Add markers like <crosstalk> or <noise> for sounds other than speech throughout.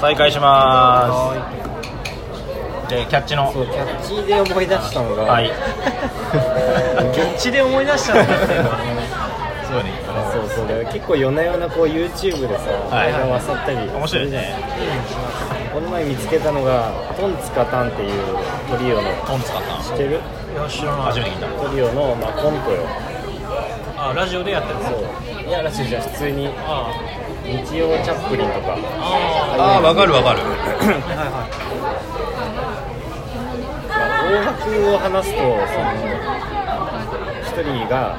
再開します。でキャッチの。そうキャッチで思い出したのが、はい。<laughs> キャッチで思い出したのはねそうね。そうそう結構夜な夜なこう YouTube でさはい。映画を漁ったり面白いね。この前見つけたのがトンツカタンっていうトリオの。トン使った知ってる？いや知らない。初めて聞いた。トリオの、まあ、コントよ。あラジオでやってるそう。いやらしいじゃん。普通に。あ。日曜チャップリンとか。あああ分かる分かる。あはいはい大枠を話すとその一人が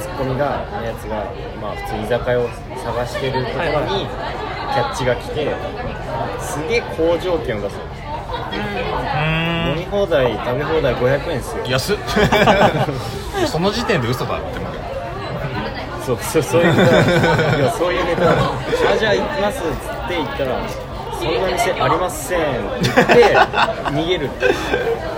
ツッコミがのやつが、まあ、普通居酒屋を探してるところにキャッチが来てすげえ好条件を出す飲み放題食べ放題500円ですよん安っ。<laughs> その時点で嘘だって思うそうそうそういうネタいやそういうネタあじゃあ行きますっつって言ったらそんな店ありませんって言って逃げる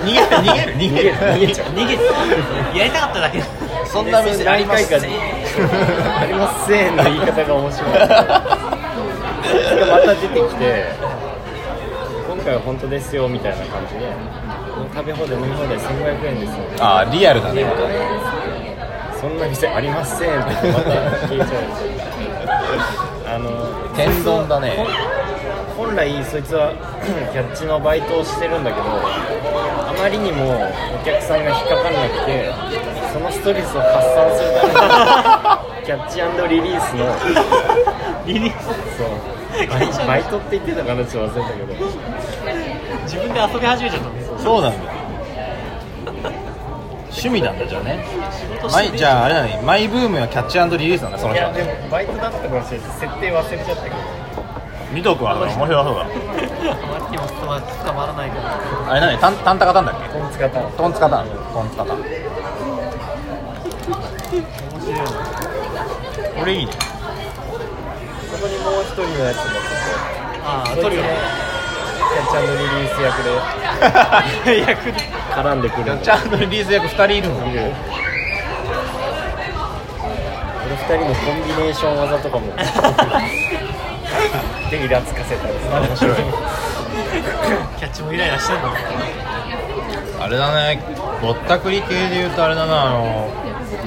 逃げる逃げる逃げる逃げちゃう逃げてやりたかっただけそんな店ありますでそれ何回かありませんの言い方が面白いそれがまた出てきて今回は本当ですよみたいな感じで食べ放題飲み放題1500円ですよあーリアルだねそんな店ありません。ってまた消えちゃう。あの天丼だね。本本来そいつはキャッチのバイトをしてるんだけどあまりにもお客さんが引っかかんなくてそのストレスを発散するために <laughs> キャッチリリースのリリーそうバイバイトって言ってたかなちょっと忘れたけど。自分で遊び始めちゃったんですよ。そうなんだ趣味なんだじゃあね。マイじゃああれだね。マイブームはキャッチリリースなんだその人。はいやでもバイトだったかもしれない設定忘れちゃったけど見とくわ <laughs> 面白そうだ。あまりにも捕ま捕まらないから。あれ何タンタンタカタンだっけ？トンツカタン。トンツカタン。トンツカタン。面白いな。これいいね。そこにもう一人のやつも。ああトリオキャッチリリース役で。役で絡んでくる。のちゃんとリリース役2人いるの。いるこの二人のコンビネーション技とかも。<laughs> でイラつかせたりさ面白い。キャッチもイライラしてんの？あれだね。ぼったくり系で言うとあれだな。あの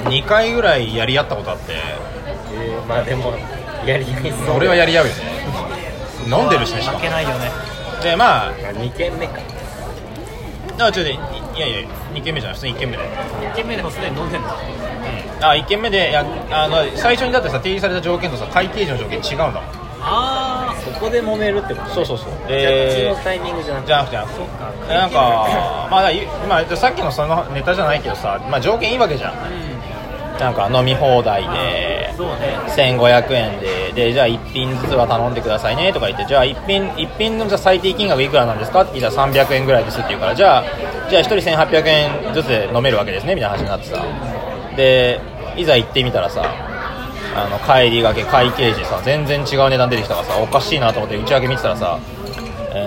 2回ぐらいやり合ったことあって。えーまあでもやり合いそう俺はやり合うよね。飲んでるしねしかも。負けないよねでまあ。2軒目か。あちょっといやいや2軒目じゃない普通に1軒目で1軒目でもすでに飲んでん。のあ1軒目でいやあの最初にだってさ提示された条件とさ会計時の条件違うんだもん。あそこで揉めるってことそうそうそう。でのタイミングじゃなくて。じゃなくてえなんかまあだ今さっきのそのネタじゃないけどさ、まあ、条件いいわけじゃん。あうん。なんか飲み放題でそうね。1500円ででじゃあ1品ずつは頼んでくださいねとか言ってじゃあ1品一品のじゃ最低金額いくらなんですか？って聞いたら300円ぐらいですって言うからじゃあじゃあ1人1800円ずつで飲めるわけですねみたいな話になってさ。でいざ行ってみたらさあの帰りがけ会計時さ全然違う値段出てきたからさおかしいなと思って内訳見てたらさ、えー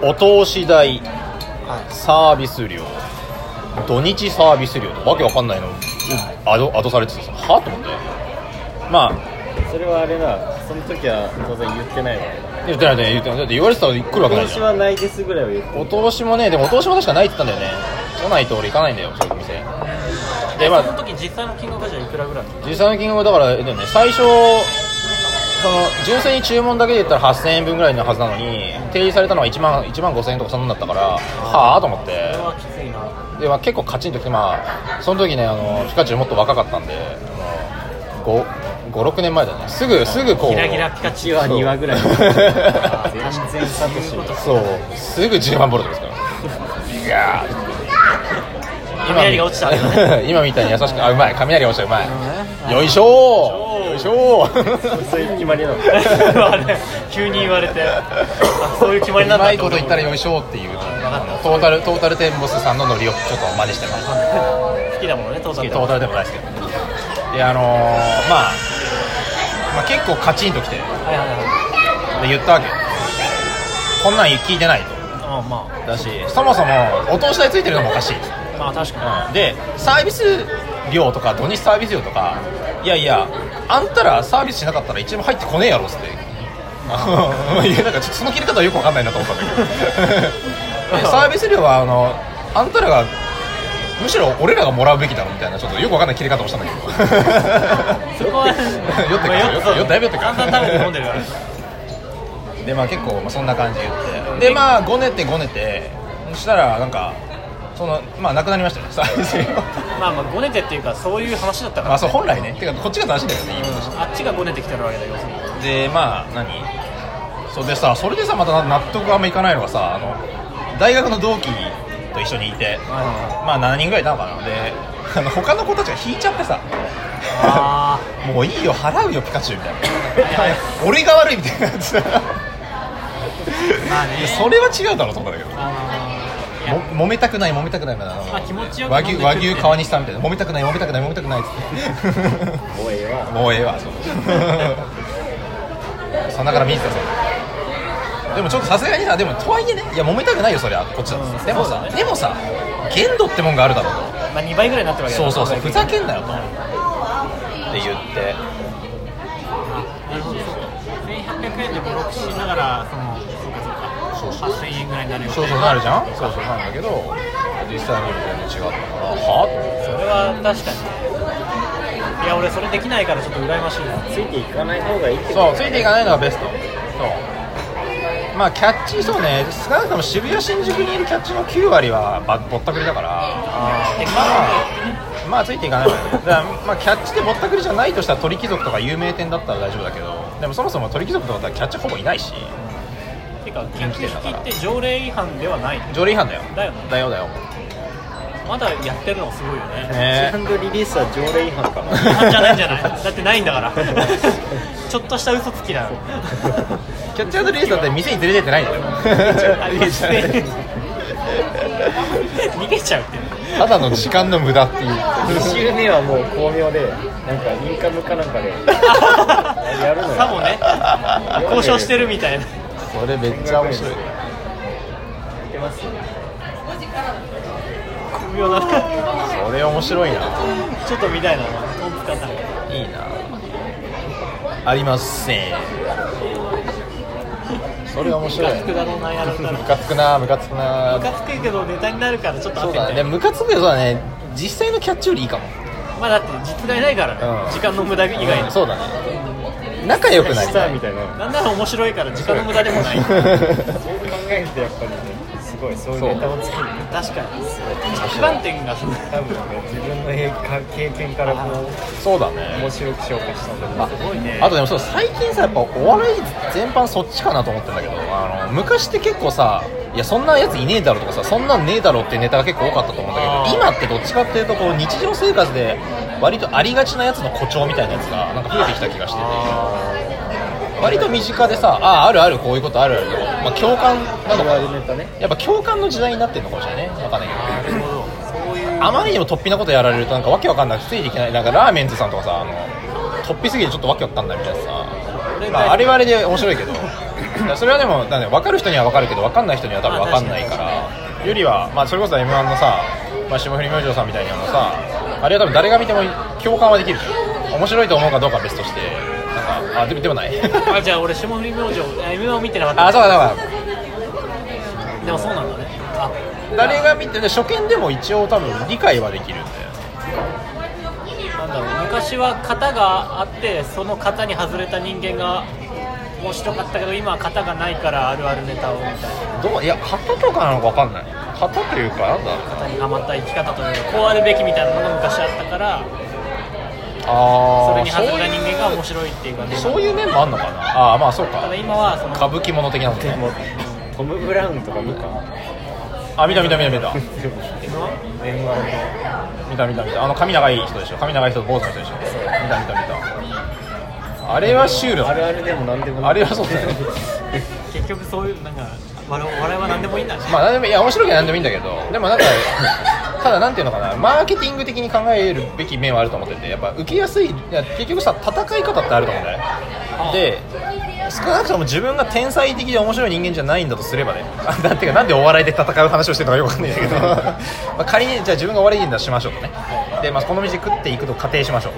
何？お通し代サービス料土日サービス料とわけわかんないのアドアドされててさは？と思って。まあそれはあれだ。その時は当然言ってないわ。けだ言ってない言ってない。だって言われてたら来るわけないじゃん。今年はないですぐらいは言ってる。お通しもねでもお通しも確かないって言ったんだよね。来ないと俺行かないんだよそういう店。でまあその時実際の金額はじゃあいくらぐら。い実際の金額はだからえだよね。最初その純粋に注文だけで言ったら8000円分ぐらいのはずなのに提示されたのは1万 ,1 万5000円とかそんなんだったからはあと思って。これはきついな。で、まあ、結構カチンときて、まあ、その時ねあのピカチュウもっと若かったんで56年前だね。すぐすぐこう。ギラギラピカチュウ。1話2話ぐらい。<laughs> そう。全然サトシそうすぐ10万ボルトですから。いやー。雷が落ちた。今み <laughs> たいに優しくあうまい。雷が落ちた。うまい。よいしょー。よいしょー。そういう決まりなの。<laughs> 急に言われて。あそういう決まりなんだうまいこと言ったらよいしょっていう。トータルトータルテンボスさんのノリをちょっと真似してます。好きだもんねトータルトータルでもないですけどであのーまあ、まあ結構カチンときてではいはいはい。言ったわけ。こんなん聞いてないと。あまだしそもそもお通し代ついてるのもおかしい、あまあ確かうん。でサービス料とか土日サービス料とかいやいやあんたらサービスしなかったら一番入ってこねえやろっつって。<laughs> いやなんかちょっとその切り方はよくわかんないなと思ったんだけど。<laughs> サービス料はあのあんたらがむしろ俺らがもらうべきだろみたいなちょっとよくわかんない切り方をしたんだけど。そこは酔ってくるまあ酔っだいぶ酔ってくる散々食べて飲んでるから。でまあ結構、まあ、そんな感じで言って。でまあごねてごねて。そしたらなんかそのまあなくなりました <laughs> よサまあまあごねてっていうかそういう話だったから、まあそう本来ね。てかこっちが正しいんだよね今とし。てあっちがごねてきてるわけだ要するに。でまあ何？そうでさそれでさまた納得があんまいかないのがさあの大学の同期と一緒にいて。まあ7人ぐらいいたのかな。であの他の子たちが引いちゃってさ。あ <laughs> もういいよ払うよピカチュウみたいな。<laughs> 俺が悪いみたいなやつ。あまあね。それは違うだろうと思ったんだけど。も揉めたくない揉めたくないみたいな。まあ気持ちよく和飲んで牛和牛川西さんみたいな。揉めたくない揉めたくない揉めたくないっつって。<laughs> もうええわ。もうええわそう。そんなから見てたさでもちょっとさすがにさでもとはいえねいや揉めたくないよそりゃ。こっちだと、うん。でもさ、でもさ限度ってもんがあるだろうと。まあ2倍ぐらいになってるわけだそうそうそう。ふざけんなよとなって言って。るほど。そう1800円で登録しながらそのそうかそうか8000円ぐらいになるよそうそうなるじゃんそうそうなんだけど実際に全然違ったからはそれは確かにいや俺それできないからちょっと羨ましいなついていかない方がいいってそうついていかないのがベストそうまあキャッチそうね。少なくとも渋谷新宿にいるキャッチの9割はばぼったくりだから。まあまあついていかないわよねだまあキャッチでぼったくりじゃないとしたら鳥貴族とか有名店だったら大丈夫だけど。でもそもそも鳥貴族とかだったらキャッチほぼいないし。てか緊急式って条例違反ではない条例違反だよ。だよね。だよだよまだやってるのがすごいよね。ね。セカンドリリースは条例違反かな。違反じゃないんじゃない。だってないんだから。<laughs> ちょっとした嘘つきだよ。キャッチアンドリリースだって店に連れてってないんだよ。<laughs> 逃げちゃうってただの時間の無駄っていう。2週目はもう巧妙でなんかインカムかなんかで <laughs> やるのよ。さもね交渉してるみたいな。それめっちゃ面白い見てます巧妙だなそれ面白いな。ちょっと見たいな。トンツカタンいいな。ありません。それ面白いムカつくだろうなやるんだろうムカつくなムカつくな。ムカつくけどネタになるからちょっとそうだね。ムカつくよそうだね実際のキャッチよりいいかも。まあだって実害ないからね、うん。時間の無駄以外に。うんそうだね。仲良くなりたい。みたいななんなら面白いから時間の無駄でもない。<laughs> そう考えるとやっぱりね。すごいそういうネタを作る。確かに。着眼点が多分ね自分の経経験からこうそうだね。面白くしようとしたんだけどあすごいね。あとでもそう最近さやっぱお笑い全般そっちかなと思ってんだけどあの昔って結構さいやそんなやついねえだろとかさそんなんねえだろってネタが結構多かったと思うんだけど今ってどっちかっていうとこう日常生活で割とありがちなやつの誇張みたいなやつがなんか増えてきた気がしてて割と身近でさあああるあるこういうことあるある。けど、まあ、共感なのあるあるネタねやっぱ共感の時代になってるのかもしれないね。わかんないけど。あまりにも突飛なことやられるとなんかわけわかんなくてついていけない。なんかラーメンズさんとかさあの突飛すぎてちょっとわけわかんないみたいなさ、まあ、あれはあれで面白いけど。それはでもなんだ分かる人には分かるけど分かんない人には多分分かんないから。よりは、まあ、それこそ m 1のさ、まあ、霜降り明星さんみたいなのさあれは多分誰が見ても共感はできる。じゃん面白いと思うかどうかは別としてあでもでもない。あじゃあ俺霜降り明星 m 1を見てなかった。あそうだそうだ。でもそうなんだね。あ。誰が見てで初見でも一応多分理解はできるんだよなんだろう昔は型があってその型に外れた人間が面白かったけど今は型がないからあるあるネタをみたいな。どういや型とかなのか分かんない。型というかなんだ型にはまった生き方というかこうあるべきみたいなのが昔あったからあそれに外れた人間が面白いっていうかね。そういう面もあんのかな？ああまあそうか。ただ今はその歌舞伎もの的なことね。トム・ブラウンとか見たあ見た見た見た見た。M1 電話見た見た見た。あの髪長い人でしょ？髪長い人と坊主の人でしょ？見た見た見た。あれはシュールだあるあるでもなんでもない。あれはそうだよね。<laughs> 結局そういうなんか笑い笑いは何でもいいんだね。まあ何でもいや面白いけど何でもいいんだけど。でもなんかただなんていうのかなマーケティング的に考えるべき面はあると思っててやっぱ受けやすいいや結局さ戦い方ってあると思うんだよ。ねで少なくとも自分が天才的で面白い人間じゃないんだとすればね。あ <laughs> だってかなんでお笑いで戦う話をしてるのかよくわかんないんだけど。<laughs> まあ仮にじゃあ自分がお笑い人だとしましょうとね。で、まあ、この道食っていくと仮定しましょう、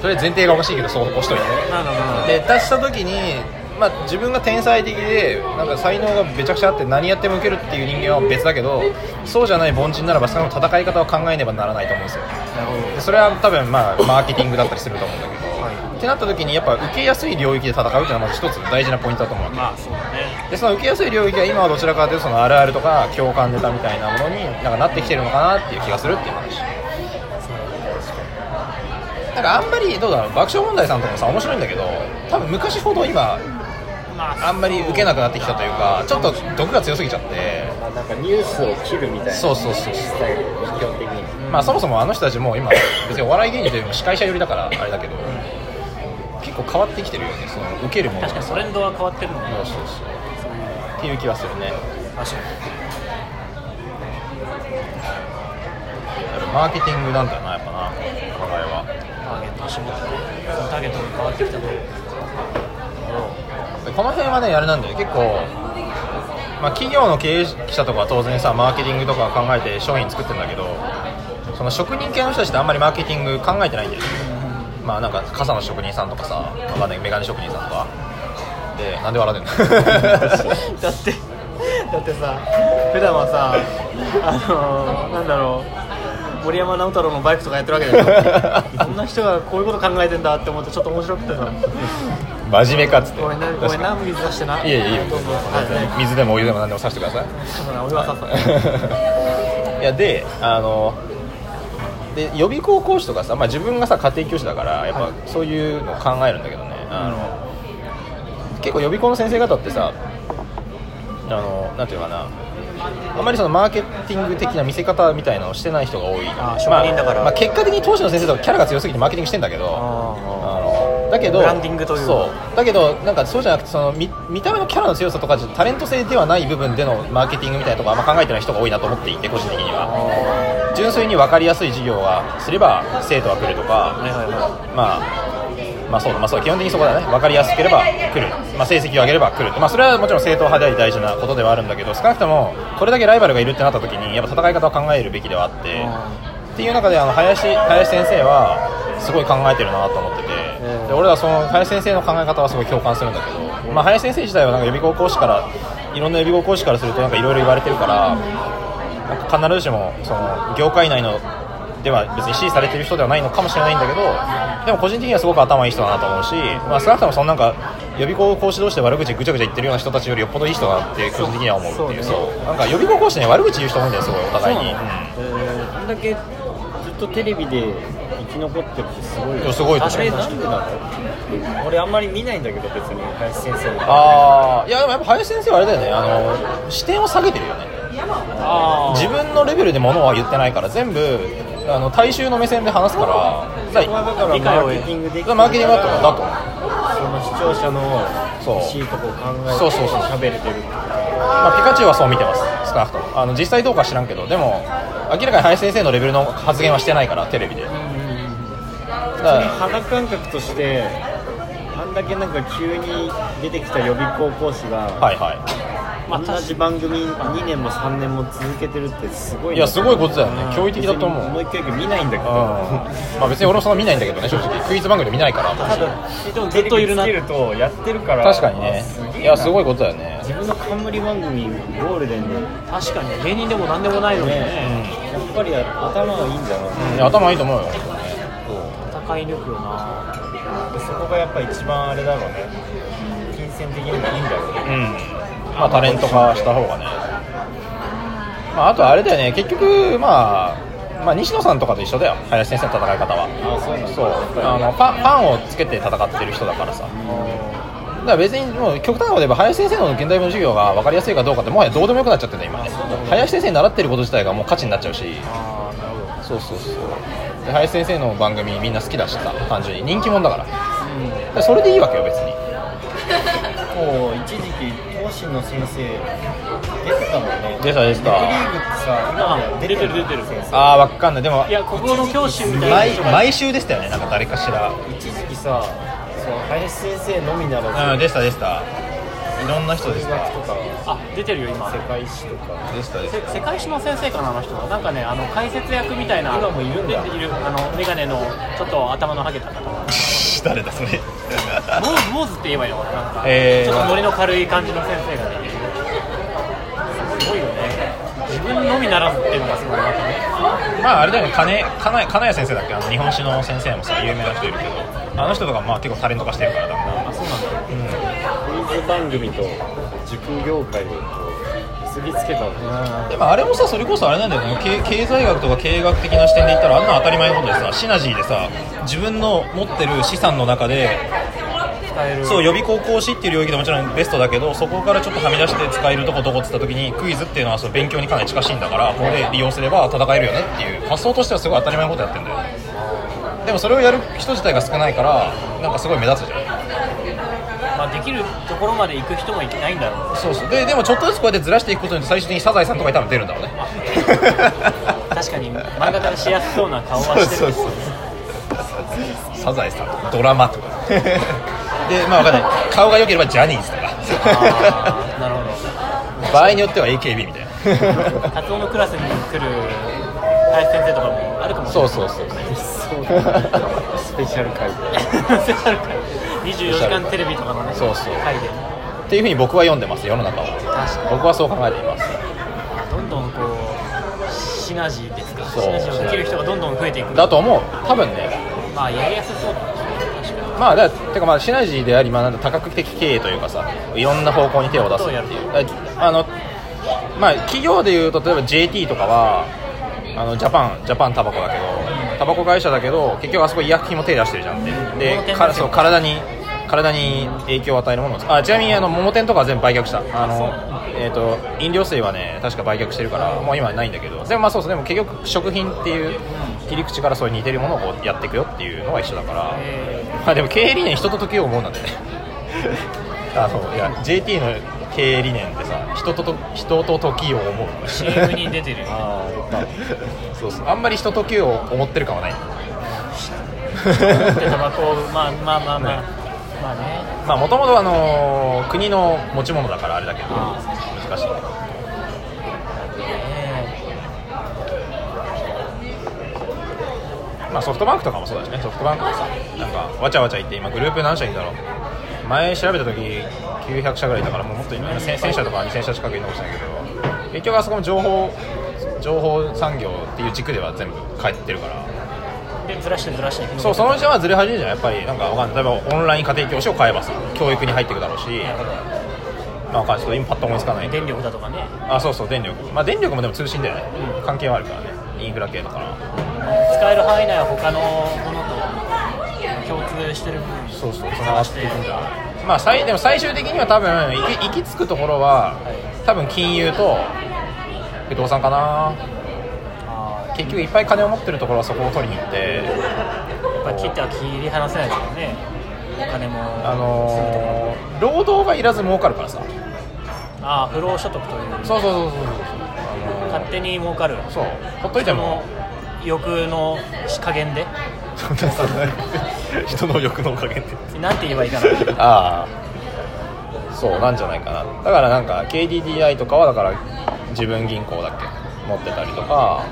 それ前提がおかしいけどそう押しといて。なんだなんだで出した時にまあ、自分が天才的でなんか才能がめちゃくちゃあって何やっても受けるっていう人間は別だけどそうじゃない凡人ならばその戦い方を考えねばならないと思うんですよ。なるほど。でそれは多分まあマーケティングだったりすると思うんだけど、ってなった時にやっぱ受けやすい領域で戦うっていうのはまず一つ大事なポイントだと思うわけまあそうだね。でその受けやすい領域は今はどちらかというとそのあるあるとか共感ネタみたいなものになんかなってきてるのかなっていう気がするっていう話。なんかあんまりどうだろう爆笑問題さんとかもさ面白いんだけど多分昔ほど今まああんまり受けなくなってきたというかちょっと毒が強すぎちゃって。まあなんかニュースを切るみたいなそうそうそうそう。スタイル基本的に。まあそもそもあの人たちも今 <laughs> 別にお笑い芸人というよりも司会者寄りだからあれだけど結構変わってきてるよねその受けるものが。確かにトレンドは変わってるもんね。そうそうそう。っていう気はするね。確かに。マーケティングなんだよなやっぱなお互いは。ターゲットを絞ターゲットが変わってきたと。でこの辺はねあれなんだよ。結構、まあ、企業の経営者とかは当然さマーケティングとか考えて商品作ってるんだけどその職人系の人たちってあんまりマーケティング考えてないんだよね。まあなんか傘の職人さんとかさわかんない。メガネ職人さんとか。でなんで笑ってんの？<laughs> だってだってさ普段はさあのー、なんだろう森山直太朗のバイクとかやってるわけだよ <laughs> こんな人がこういうこと考えてんだって思ってちょっと面白くてさ。真面目かっつって。ごめんなごめんな水出してな。いいやいやいいよどうぞはい。水でもお湯でも何でもさせてください。お湯はさっさいやであので予備校講師とかさ、まあ、自分がさ家庭教師だからやっぱそういうのを考えるんだけどね、あの結構予備校の先生方ってさあのなんていうのかなあんまりそのマーケティング的な見せ方みたいなのをしてない人が多い。あー職人だから。まあまあ結果的に当時の先生とかキャラが強すぎてマーケティングしてんだけど。あのだけどブランディングというか。そう。だけどなんかそうじゃなくてその見見た目のキャラの強さとかじゃタレント性ではない部分でのマーケティングみたいなところあんま考えてない人が多いなと思っていて個人的には。純粋に分かりやすい授業はすれば生徒は来るとか、はいはいはまあまあそうだ、まあ、そう基本的にそこだね。分かりやすければ来る、まあ、成績を上げれば来る、まあ、それはもちろん正統派であり大事なことではあるんだけど少なくともこれだけライバルがいるってなった時にやっぱ戦い方を考えるべきではあってっていう中であの林林先生はすごい考えてるなと思ってて、で俺はその林先生の考え方はすごい共感するんだけど、まあ、林先生自体はなんか予備校講師からいろんな予備校講師からするとなんかいろいろ言われてるからなんか必ずしもその業界内のでは別に支持されてる人ではないのかもしれないんだけどでも個人的にはすごく頭いい人だなと思うし、まあ、少なくともそのなんか予備校講師同士で悪口ぐちゃぐちゃ言ってるような人たちよりよっぽどいい人だなって個人的には思うっていうそうそう。なんか予備校講師ね悪口言う人多いんだよすごいお互いに、う。ん。んだけずっとテレビで生き残ってるってすごいいやすごいと思んでなの俺あんまり見ないんだけど別に林先生の。ああいやでもやっぱ林先生はあれだよね。あの視点を下げてるよね。あ自分のレベルでものは言ってないから全部あの大衆の目線で話すからだこだからマーケティングできてマーケティングだとだとその視聴者のそう。欲しいとこを考えてそうそうそう。喋れてるってことまあ、ピカチュウはそう見てます少なくと。もあの実際どうかは知らんけどでも明らかに林先生のレベルの発言はしてないからテレビで。だから肌感覚としてあんだけなんか急に出てきた予備校講師が、はいはいまあ同じ番組2年も3年も続けてるってすごいな。いやすごいことだよね。驚異的だと思う。別にもう一回見ないんだけうん。どまあ別に俺もそんな見ないんだけどね正直。クイズ番組で見ないからただでもずっといるなとやって。るから確かにねいやすごいことだよね。自分の冠番組ゴールデンで。ね確かに芸人でも何でもないのにね。やっぱり頭がいいんだなうんいや頭いいと思うよ。本戦い抜くよな。でそこがやっぱ一番あれだろうね。金銭的にもいいんだろうね。うんまあタレント化した方がね。まああとあれだよね。結局まあまあ西野さんとかと一緒だよ。林先生の戦い方は。あそうあのファンをつけて戦ってる人だからさ。だから別にもう極端なこと言えば林先生の現代文授業が分かりやすいかどうかってもはやどうでもよくなっちゃってるね今ね。林先生に習ってること自体がもう価値になっちゃうし。ああなるほど。そうそうそう。で林先生の番組みんな好きだしさ単純に。人気者だから。だからそれでいいわけよ別に。<laughs> もう一時期東進の先生出てたもんね。出た出てた。ネットリーグってさ出てる出てる出てる先生ああ分かんない。でもいや国語の教師みたいな毎週でしたよね。なんか誰かしら。一時期さそう林先生のみならず。うんでしたでした。いろんな人でした。あ出てるよ今。世界史とか。でしたでしせ世界史の先生かなあの人は。なんかねあの解説役みたいな。今もいるんだ。でいるあのメガネのちょっと頭のハゲた方。た誰だそれ。モーズモーズって言えばいいのかな。なんか、えー。ちょっとノリの軽い感じの先生がねすごいよね。自分のみならずっていうのがすごいなとねまああれだよね。金金金谷先生だっけ？あの日本史の先生もさ有名な人いるけど。あの人とかまあ結構タレント化してるからだあそうなんだ。クイズ番組と塾業界をこう結びつけたのでもあれもさそれこそあれなんだよね経経済学とか経営学的な視点で言ったらあんなの当たり前のことでさシナジーでさ自分の持ってる資産の中でそう予備高校士っていう領域でもちろんベストだけどそこからちょっとはみ出して使えるとこどこって言った時にクイズっていうのはその勉強にかなり近しいんだからここで利用すれば戦えるよねっていう。発想としてはすごい当たり前のことやってんだよ。でもそれをやる人自体が少ないからなんかすごい目立つじゃんきるところまで行く人もいないんだろう。そうそう。ででもちょっとずつこうやってずらしていくことによって最終的にサザエさんとかに多分出るんだろうね。確かに。漫画家しやすそうな顔はしてるそうそうサザエさんとかドラマとか。<laughs> でまあわかんない。顔が良ければジャニーズとか。なるほ場合によっては AKB みたいな。どカツオのクラスに来る林先生とかもあるかもしれない。そうそうそう。そう。スペシャル回。<laughs> スペシャル回24時間テレビとかのねそうそう。回でっていうふうに僕は読んでます世の中を。僕はそう考えています。にどんどんこうシナジーですか。シナジーをできる人がどんどん増えていく。だと思う。多分ね。まあやりやすそうだまあだてかまあシナジーであり、まあ、多角的経営というかさいろんな方向に手を出すっていう。あのまあ企業でいうと例えば JT とかはあのジャパンジャパンタバコだけどタバコ会社だけど結局あそこ医薬品も手出してるじゃんって。でかそう体に体に影響を与えるものをあちなみにあの桃店とかは全部売却した。あのえー、と飲料水はね確か売却してるからもう今はないんだけど。でもまあそうそう。でも結局食品っていう切り口からそういう似てるものをこうやっていくよっていうのは一緒だから、えまあでも経営理念人と時を思うなんでね。<laughs> あそう。いや JT の経営理念ってさ人とと人と時を思う。ー CM に出てる。よ <laughs> あそうそう。あんまり人と時を思ってる感はない。でタバコをまあまあまあまあまあね。まあもともとあのー国の持ち物だからあれだけどあ難しい。まあソフトバンクとかもそうだしね。ソフトバンクもさなんかわちゃわちゃ言って今グループ何社いるんだろう前調べた時900社ぐらいいたからもうもっといる1000 1000社とか2000社近くいるのかもしれないけど結局あそこも情報情報産業っていう軸では全部帰ってるからでずらしてずらしてそうそのうちはずれ始めるじゃんやっぱり。なんかわかんない。例えばオンライン家庭教師を買えばさ教育に入っていくだろうしまあわかんないちょっと今パッと思いつかない電力だとかね。あそうそう電力。まあ電力もでも通信だよね、関係はあるからねインフラ系とかな使える範囲内は他のものと共通してる部分そうそうつながっていくんだまあ最でも最終的には多分行き行き着くところは多分金融と不動産かな。あ結局いっぱい金を持ってるところはそこを取りに行ってーやっぱ切っては切り離せないですよね。お金もあのー労働がいらず儲かるからさ。ああ不労所得という。そうそうそうそうそうあの勝手に儲かる。ーそう。ほっといても。人の欲の加減で。<laughs> 人の欲のおかげで。なんて言えばいいかな。<laughs> ああそうなんじゃないかな。だからなんか KDDI とかはだから自分銀行だっけ持ってたりとか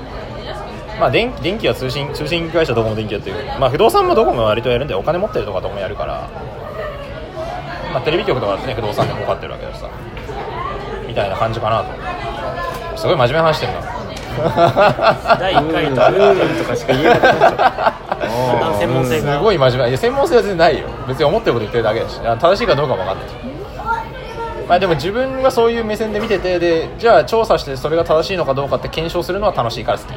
まあ電電気は通信通信会社どこも電気やってる。まあ不動産もどこも割とやるんでお金持ってるとかどこもやるから。まあテレビ局とかだってね不動産で儲かってるわけだしさ。みたいな感じかなと。すごい真面目な話してるな。<laughs> 第1回とうんうんとかしか言えなかった。<laughs> すごい真面目。いや専門性は全然ないよ。別に思ってること言ってるだけだし。あ正しいかどうかも分かんない。しまあでも自分がそういう目線で見ててでじゃあ調査してそれが正しいのかどうかって検証するのは楽しいから好き、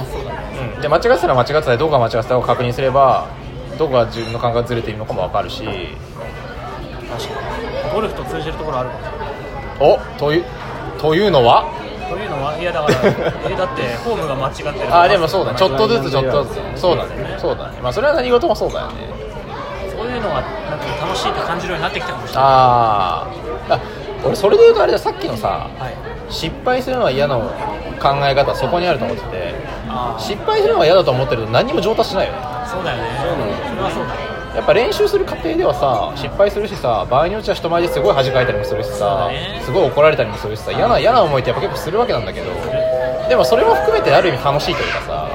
うで間違ってたら間違ってたでどこが間違ってたかを確認すればどこが自分の感覚がずれているのかも分かるし。確かに。ゴルフと通じるところあるかも。しれないおというというのは？というのはいやだから <laughs> えだってフォームが間違ってるあでもそうだね。ちょっとずつちょっとずつ。そうだね。そうだね。まあそれは何事もそうだよね。そういうのがなんか楽しいって感じるようになってきたかもしれない。あー。あ俺それで言うとあれださっきのさはい。失敗するのは嫌な考え方そこにあると思っててあ失敗するのが嫌だと思ってると何にも上達しないよね。あそうだよね。それはそうだやっぱ練習する過程ではさ失敗するしさ場合によっては人前ですごい恥かいたりもするしさだね。すごい怒られたりもするしさ嫌な嫌な思いってやっぱ結構するわけなんだけどでもそれも含めてある意味楽しいというかさ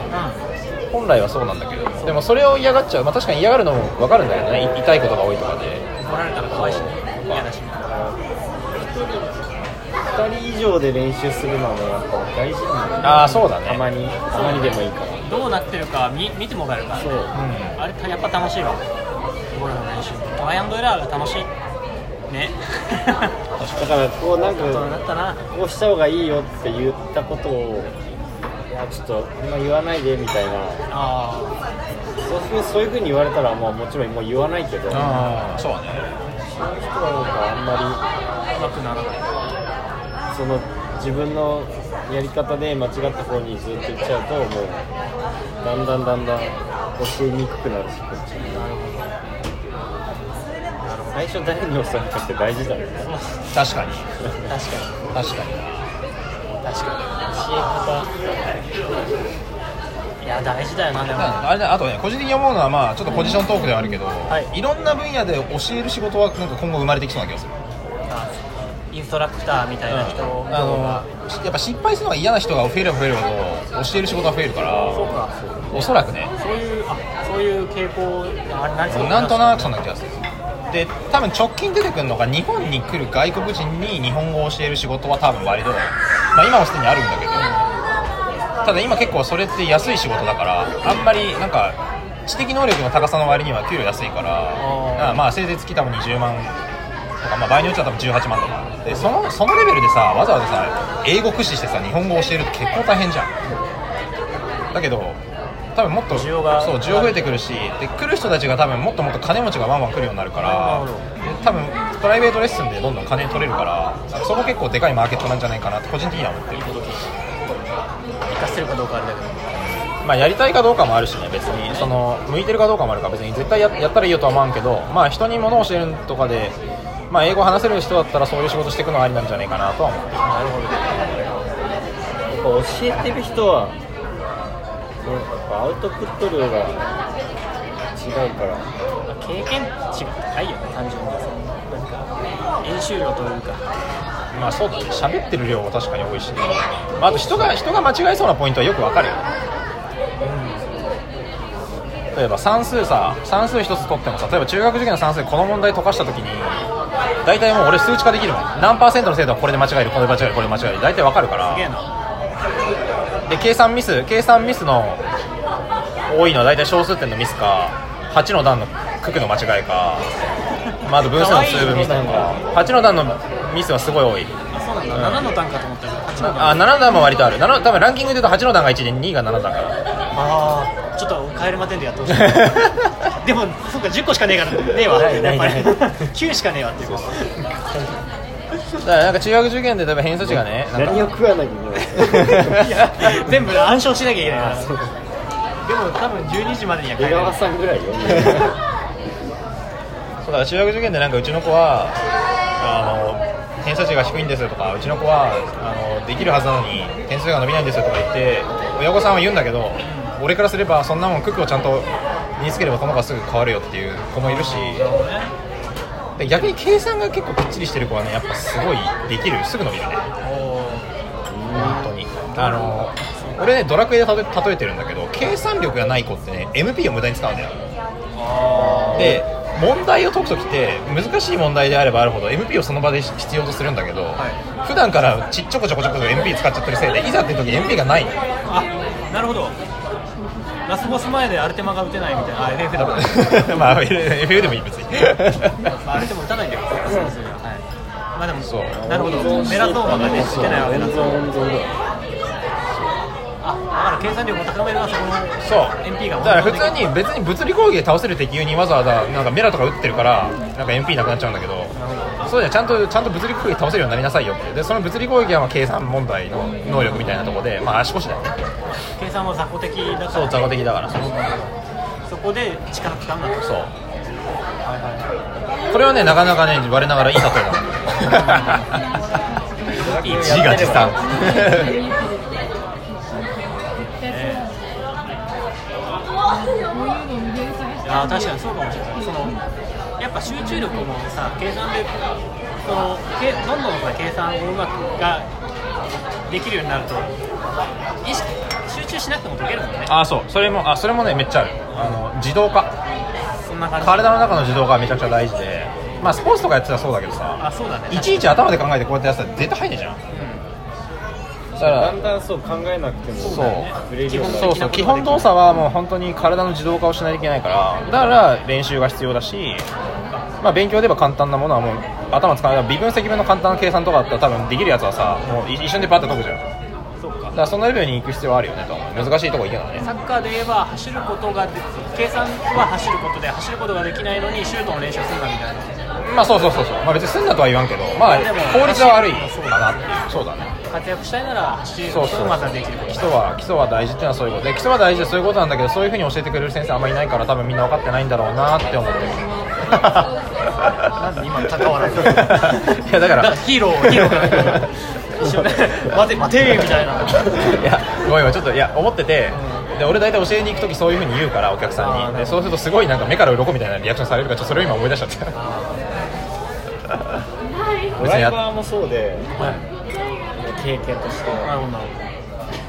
う本来はそうなんだけどでもそれを嫌がっちゃう、まあ、確かに嫌がるのも分かるんだけどね。い痛いことが多いとかで。怒られたら怖いしね嫌だし2人以上で練習するのはねやっぱ大事なんだよね。ああそうだね。たまに。たまにでもいいから。どうなってるか見見てもらえるからそう。あれやっぱ楽しいわ。ゴルフの練習。トライアンドエラーが楽しいね。だからこうなんかこうした方がいいよって言ったことをいやちょっとあんま言わないでみたいな。あそういうそういうふうに言われたらまあもちろんもう言わないけど。そういうああそうだね人はなんかあんまあうまくならない。りその自分のやり方で間違った方にずっと行っちゃうともうだんだんだんだん教えにくくなるしこっち最初誰に教わるかって大事だよね。確かに。確かに。確かに。確かに教え方。いや大事だよなでも。あれだあとね個人的に思うのはまあちょっとポジショントークではあるけど、はい。い、ろんな分野で教える仕事はなんか今後生まれてきそうな気がする。あインストラクターみたいな人あのやっぱ失敗するのが嫌な人が増えれば増えるほど教える仕事が増えるからそうかおそらくねそういうあそういう傾向あれ何それなんとなくそんな気がするで多分直近出てくるのが日本に来る外国人に日本語を教える仕事は多分割と、まあ、今もすでにあるんだけどただ今結構それって安い仕事だからあんまりなんか知的能力の高さの割には給料安いからからまあせいぜい月多分20万とか、まあ、場合によっては多分18万とか。でそのそのレベルでさわざわざさ英語駆使してさ日本語を教えるって結構大変じゃん。だけど多分もっと需要がそう需要増えてくるしで来る人たちが多分もっともっと金持ちがワンワン来るようになるから多分プライベートレッスンでどんどん金取れるからそこ結構でかいマーケットなんじゃないかなって個人的には思ってる。生かせるかどうかあれだけど。まあやりたいかどうかもあるしね別に。その向いてるかどうかもあるから別に絶対ややったらいいよとは思わんけどまあ人に物を教えるとかでまあ英語話せる人だったらそういう仕事していくのはありなんじゃないかなとは思ってるなるほど。やっぱ教えてる人はそうやっぱアウトプット量が違うから。経験値が高いよね単純に。さなんか練習量というか。まあそうだね。喋ってる量も確かに多いし、まあ、あと人が人が間違えそうなポイントはよくわかるよね。例えば算数さ算数一つ取ってもさ例えば中学受験の算数でこの問題解かした時に大体もう俺数値化できるもん。何パーセントの精度はこれで間違える。これで間違える。これで間違える。大体わかるから。で計算ミス。計算ミスの多いのは大体小数点のミスか8の段の九九の間違いか、まあ、あと分数の数分ミスとか。8の段のミスはすごい多い。あそうなんだ、7の段かと思ったけど8の段。あ7段も割とある。7多分ランキングで言うと8の段が1で2が7段かな。ああちょっとカエルマ点でやってほしい。<laughs> でもそっか10個しかねえからね。えわ。ないないない。やっぱり。9しかねえわっていうだからなんか中学受験で例えば偏差値がね何を食わなきゃいけないいや全部暗唱しなきゃいけないから。でも多分12時までには帰江れる。川さんぐらいよ。そうだから中学受験でなんかうちの子はあの偏差値が低いんですとかうちの子はあのできるはずなのに点数が伸びないんですとか言って親御さんは言うんだけど俺からすればそんなもんクックをちゃんと身につければこの子はすぐ変わるよっていう子もいるし逆に計算が結構きっちりしてる子はねやっぱすごいできるすぐ伸びるね。本当に。あの俺ねドラクエで例えてるんだけど計算力がない子ってね MP を無駄に使うんだよ。で問題を解くときって難しい問題であればあるほど MP をその場で必要とするんだけど、普段からちっちょこちょこちょこ MP 使っちゃってるせいでいざって時 MP がないの。あなるほどラスボス前でアルテマが打てないみたいな。あ FF だからまあ FF でもいい別に。まあ、あれでも打たないんだけど、はい。まあでも、そう。なるほど、メラゾーマがね、打てないわけだあ、だから計算力を高めるそこの。そう。MP がだから普通に別に物理攻撃で倒せる敵にわざわざなんかメラとか打ってるからなんか MP なくなっちゃうんだけどそうじゃちゃんとちゃんと物理攻撃倒せるようになりなさいよってでその物理攻撃はまあ計算問題の能力みたいなところでまあ足腰だよね。計算は雑魚的だから、そう雑魚的だから。そうそこで力使うんだと。そうこれはねなかなかね我ながらいい例えだ。な <laughs> 自画自賛。<laughs> あ確かにそうかもしれない。やっぱ集中力もさ、計算で、そのけどんどんさ計算をうまくができるようになると、意識集中しなくても解けるもんね。あそう。それもあそれもねめっちゃある。あの自動化。そんな感じ。体の中の自動化がめちゃくちゃ大事で。まあスポーツとかやってたらそうだけどさあそうだね。いちいち頭で考えてこうやってやってたら絶対入んねえじゃんだんだんそう考えなくてもそう。そうそう基本動作はもう本当に体の自動化をしないといけないからだから練習が必要だし、まあ、勉強で言えば簡単なものはもう頭使わない微分積分の簡単な計算とかだったら多分できるやつはさもう一瞬でパッと解くじゃんだかからそのレベルに行く必要はあるよねと思う難しいとこ行けないね。サッカーで言えば走ることがで計算は走ることで走ることができないのにシュートの練習するんだみたいな。まあそうそうそうそう、まあ、別に済んだとは言わんけど。まあ効率は悪いかなっていう。そうだね。活躍したいなら走ることをまずはできる基礎は基礎は大事っていうのはそういうこと。で基礎は大事でそういうことなんだけどそういうふうに教えてくれる先生あんまりいないから多分みんな分かってないんだろうなって思ってるなんで今高原 <laughs> いやだから。ヒーローヒーローが一緒ね。待て待てみたいな。いやごめんちょっといや思ってて、で俺大体教えに行く時そういうふうに言うからお客さんに。でそうするとすごいなんか目から鱗みたいなリアクションされるからちょっとそれを今思い出しちゃって。ド別にやライバーもそうで経験として。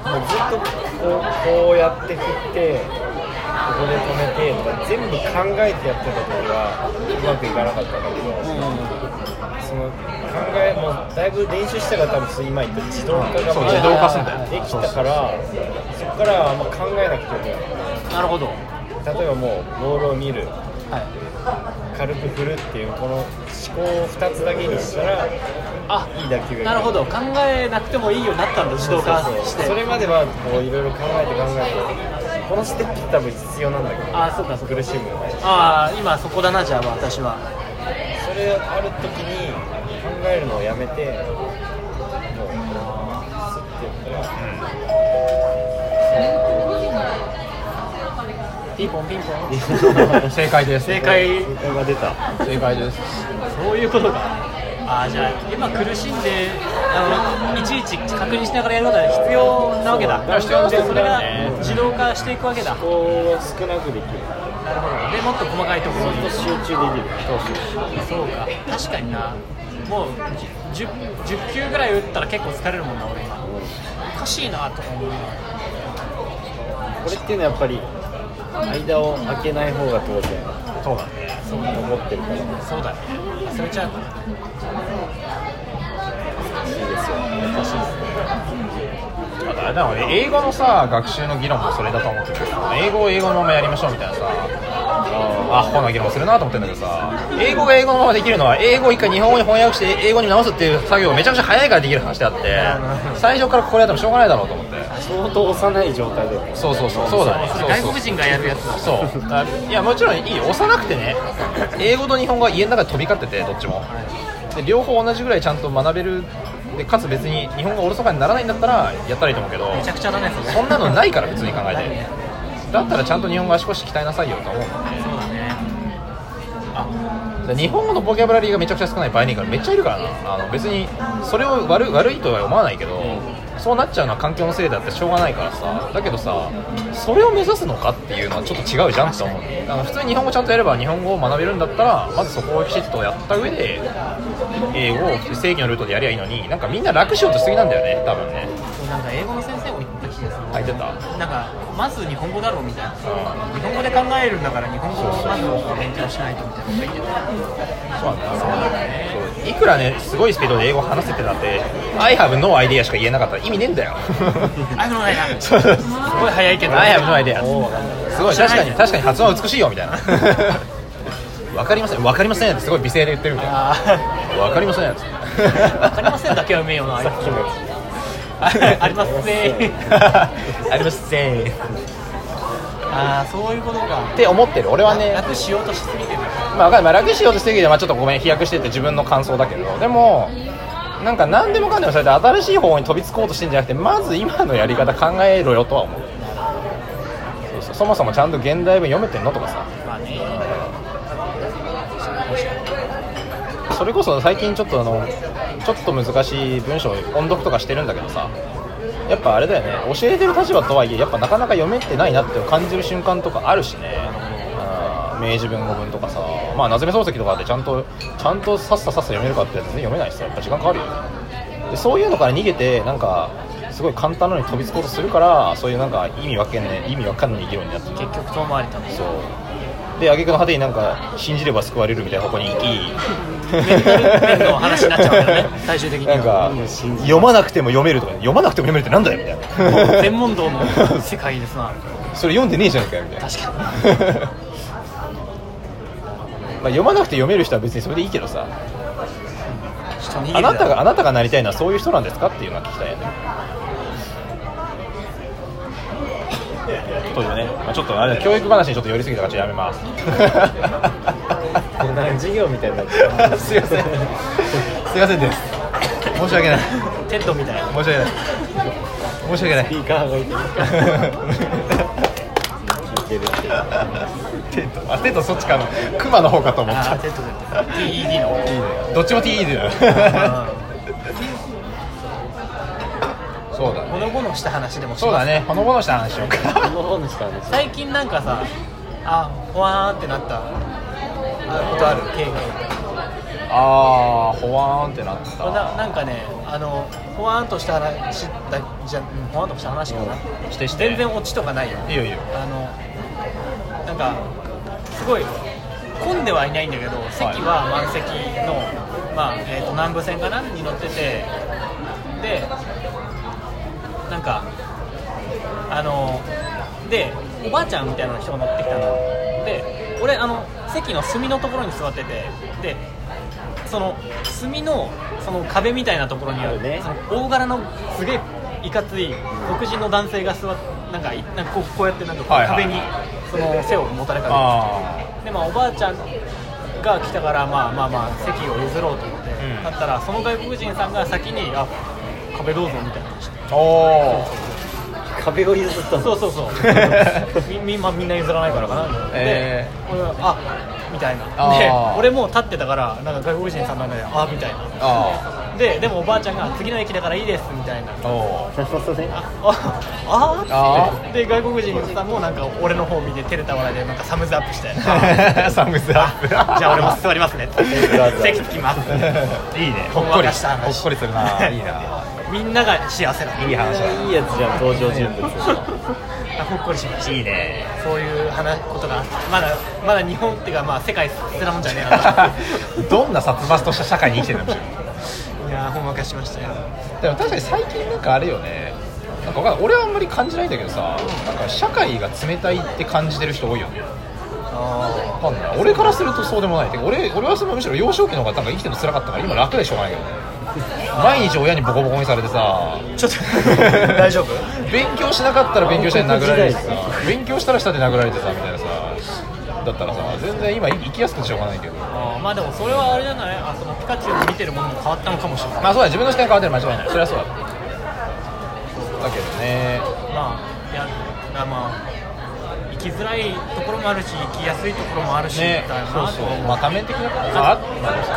もうずっとこうこうやって振ってここで止めてとか全部考えてやってた時はうまくいかなかったんだけど、その考えもうだいぶ練習したから多分今言った自動化がそう自動化すんだよ。できたからそこからはあんま考えなくてもなるほど例えばもうボールを見るはい軽く振るっていうこの思考を2つだけにしたらあいい打球がなるほど考えなくてもいいよ。うになったんだ自動化そうそうしてそれまではこういろいろ考えて考えてこのステップって多分必要なんだけどあそうかそうか苦しむああ今そこだなじゃあ私はそれある時に考えるのをやめてもうスッてやったら。ピンポンピンポン正解です。正解が出た正解です。そういうことか。あーじゃあ今苦しんであのいちいち確認しながらやることが必要なわけだ。そう必要なんだよねそれが自動化していくわけだ。こう少なくできるなるほどでもっと細かいところに集中できるそうか確かになもう 10, 10球ぐらい打ったら結構疲れるもんな俺。今おかしいなとか思うこれっていうのはやっぱり。間を空けない方が当然そうだねそう思ってるからそうだ。ね忘れちゃうか。ら難しいですね。だもんね。英語のさ学習の議論もそれだと思ってる英語を英語のままやりましょうみたいなさ。アホな議論するなと思ってるんだけどさ。英語が英語のままできるのは英語を一回日本語に翻訳して英語に直すっていう作業がめちゃくちゃ早いからできる話であって最初からこれやってもしょうがないだろうと思って。相当幼い状態で。そうそうそうそうだねそうそう。外国人がやるやつだ。そう。あいやもちろんいいよ幼くてね。英語と日本語が家の中で飛び交っててどっちも。で両方同じぐらいちゃんと学べるでかつ別に日本語がおろそかにならないんだったらやったらいいと思うけどめちゃくちゃだねそれ。そんなのないから普通に考えて。<laughs> だったらちゃんと日本語足腰鍛えなさいよと思う。そうだね。で日本語のボキャブラリーがめちゃくちゃ少ない場合にからめっちゃいるからな。あの別にそれを悪悪いとは思わないけど、そうなっちゃうのは環境のせいだってしょうがないからさ。だけどさそれを目指すのかっていうのはちょっと違うじゃんって思う。あの普通に日本語ちゃんとやれば日本語を学べるんだったらまずそこをきちっとやった上で英語を正規のルートでやりゃいいのになんかみんな楽しようとしすぎなんだよね多分ね。なんか英語の先生も言った気がする書いてた。なんかまず日本語だろうみたいな。う日本語で考えるんだから日本語をまず勉強しないとみたいなこと言ってた。そうなんだそういくらねすごいスピードで英語話せてたって I have no idea しか言えなかったら意味ねえんだよ。あのねそうそうすごい早いけど。I have no idea すごい。確かに確かに発音は美しいよみたいな。わかりませんわかりませんってすごい美声で言ってるみたいな。あわかりません。ってーわかりませんだけはうめえよなあありますね。<laughs> ありませんっああそういうことか。て思ってる。俺はね楽しようとしすぎてるまあまあ楽しようとしてるけど、まあ、ちょっとごめん飛躍してて自分の感想だけど。でもなんか何でもかんでもそれで新しい方に飛びつこうとしてんじゃなくてまず今のやり方考えろよとは思う。そうそう。そもそもちゃんと現代文読めてんのとかさ。まあね。それこそ最近ちょっとあのちょっと難しい文章音読とかしてるんだけどさ。やっぱあれだよね。教えてる立場とはいえやっぱなかなか読めてないなって感じる瞬間とかあるしね明治文語文とかさまあ夏目漱石とかでちゃんとちゃんとさっささっさ読めるかってやつ全然読めないしさやっぱ時間かかるよでそういうのから逃げてなんかすごい簡単なのに飛びつこうとするからそういうなんか意味わけんね意味わかんない議論になってる結局遠回りだね。そう。で挙句の果てになんか信じれば救われるみたいな方向に行き面の話になっちゃうんだよね。<laughs> 最終的には。なんか読まなくても読めるとか読まなくても読めるってなんだよみたいな。全問答の世界ですな <laughs> それ読んでねえじゃんかよみたいな。確かに <laughs> まあ読まなくて読める人は別にそれでいいけどさ。あなたがあなたがなりたいのはそういう人なんですかっていうのは聞きたいよね。というね、まあ、ちょっとあれだ教育話にちょっと寄りすぎたからちょっとやめます。<laughs> なんか授業みたいになっちゃう。<laughs> すいません。すいませんです。申し訳ない。テッドみたいな。申し訳ない。申し訳ない。スピーカーがいい <laughs> てるってテント。あテントそっちかな。クマの方かと思っあたーテッドテッド TED のいいねどっちも TE だよ。そうだね。ほのぼのした話でもそうだね。ほのぼのした話しようか。この本にしたんです最近なんかさあほわーってなった。あことある？経験。あーほわーんってなった。ななんかねあのほわーんとした話だじゃうんほわーんとした話かな。してして。全然オチとかないよいいよいいよ。あのなんかすごい混んではいないんだけど席は満席の、まあえー、と南武線かなに乗っててでなんかあのでおばあちゃんみたいな人が乗ってきたの。で俺あの席の隅のところに座っててでその隅のその壁みたいなところにあるね。その大柄のすげえいかつい黒人の男性が座っなんかいなんかこうこうやってなんか壁にその背をもたれかけてあでまあおばあちゃんが来たからまあまあまあ席を譲ろうと思って、うん。だったらその外国人さんが先に「あ壁どうぞ」みたいな。話して壁を譲ったの？そうそうそう。み <laughs> み,、まあ、みんな譲らないからかな、えで俺はあみたいあなでー俺もう立ってたからなんか外国人さんなんであみたいな。あででもおばあちゃんが次の駅だからいいですみたいな。ーおああああで外国人さんもなんか俺の方見て照れた笑いでなんかサムズアップしてー <laughs> サムズアップ。じゃあ俺も座りますね。って。席つきます。<laughs> いいね。ほっこり。かした話。ほっこりするな。いいな。<laughs> みんなが幸せだいい話だいいやつじゃん登場人物。あほっこりしました。いいね。そういう話ことがまだまだ日本っていうかまあ世界捨てなもんじゃねえな。どんな殺伐とした社会に生きてるんでしょうほんわかしましたよ。でも確かに最近なんかあれよね。なんか俺はあんまり感じないんだけどさなんか社会が冷たいって感じてる人多いよね。あわかんない。俺からするとそうでもない。てか俺俺はそのむしろ幼少期の方がなんか生きてるの辛かったから今楽でしょうがないけどね。毎日親にボコボコにされてさ。ちょっと <laughs> 大丈夫？勉強しなかったら勉強したで殴られるしさ。勉強したらしたで殴られてさみたいなさだったらさ全然今生きやすくてしょうがないけど。あーまあでもそれはあれじゃない？あそのピカチュウの見てるものも変わったのかもしれない。まあそうだ自分の視点変わってる間違いない。それはそうだ。だけどね。まあいやだまあ生きづらいところもあるし生きやすいところもあるし、ねだよな。そうそう。まあ多面的なことかあ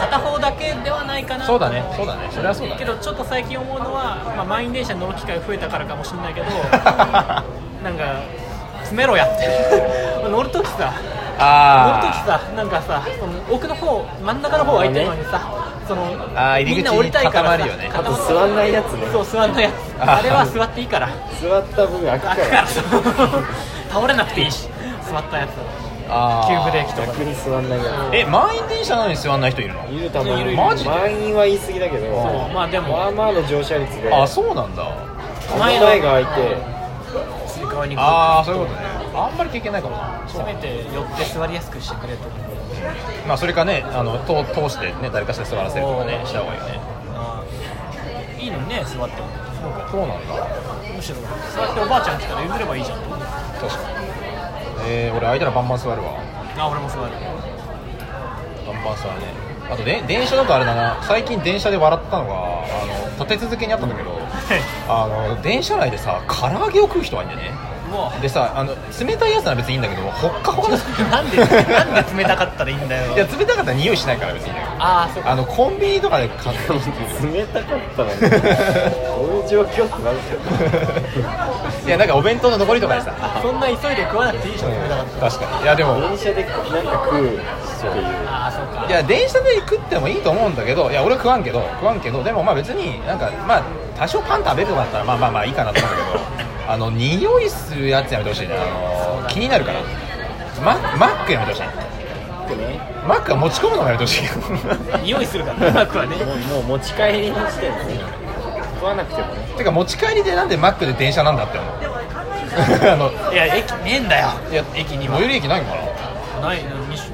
片方だけではないかな。そうだね。そうだね。それはそうだね。けどちょっと最近思うのは、まあ、満員電車に乗る機会増えたからかもしれないけど <laughs> なんか詰めろやって。<laughs> 乗るときさ乗るあときさなんかさその奥の方真ん中の方空いてるのにさ、そのあー入り口みんな降りたいからさに固まるよね。あと座んないやつね。そう座んないやつ。あれは座っていいから。座った分開くから。<laughs> 倒れなくていいし座ったやつ。あ急ブレーキとか。逆に座んないやえ満員電車なのに座んない人いるの？ついるたマジで？満員は言い過ぎだけどそうまあでも。まあまあの乗車率で。あそうなんだ。前の前が開いて。ああそういうことねあんまり経験ないかもなせめて寄って座りやすくしてくれとまあそれかねあの通通してね誰かして座らせるとかねした方がいいよね。いいのにね座っても。そうなんだ。むしろ座っておばあちゃん来たら譲ればいいじゃん確かに。えー、俺空いたらバンバン座るわ。あ俺も座る。バンバン座るね。あとで電車だとあれだな。最近電車で笑ったのがあの立て続けにあったんだけど <laughs> あの電車内でさ唐揚げを食う人がいるんだよね。もでさあの冷たいやつなら別にいいんだけどほっかほかなんでなんで冷たかったらいいんだよ。いや冷たかったら匂いしないから別にいいんだけど。ああそうか。あのコンビニとかで買ってきて。冷たかったのにどういう状況ってなる。<laughs> いやなんかお弁当の残りとかでさ。そんな急いで食わなくていいじゃん冷たかった確かに。いやでも。電車でなんか食うっていう。ああそうか。いや電車で食ってもいいと思うんだけどいや俺は食わんけど食わんけどでもまあ別になんかまあ多少パン食べるとかだったらまあまあまあいいかなと思うんだけどあの匂いするやつやめてほしいね。あの気になるから。ママックやめてほしい。マックは持ち込むのもやめてほしい匂いするから。ね <laughs> マックはね。もうもう持ち帰りの時点で食わなくてもね。てか持ち帰りでなんでマックで電車なんだって思う。<laughs> あのいや駅ねえんだよ。いや駅には最寄り駅ないのかない西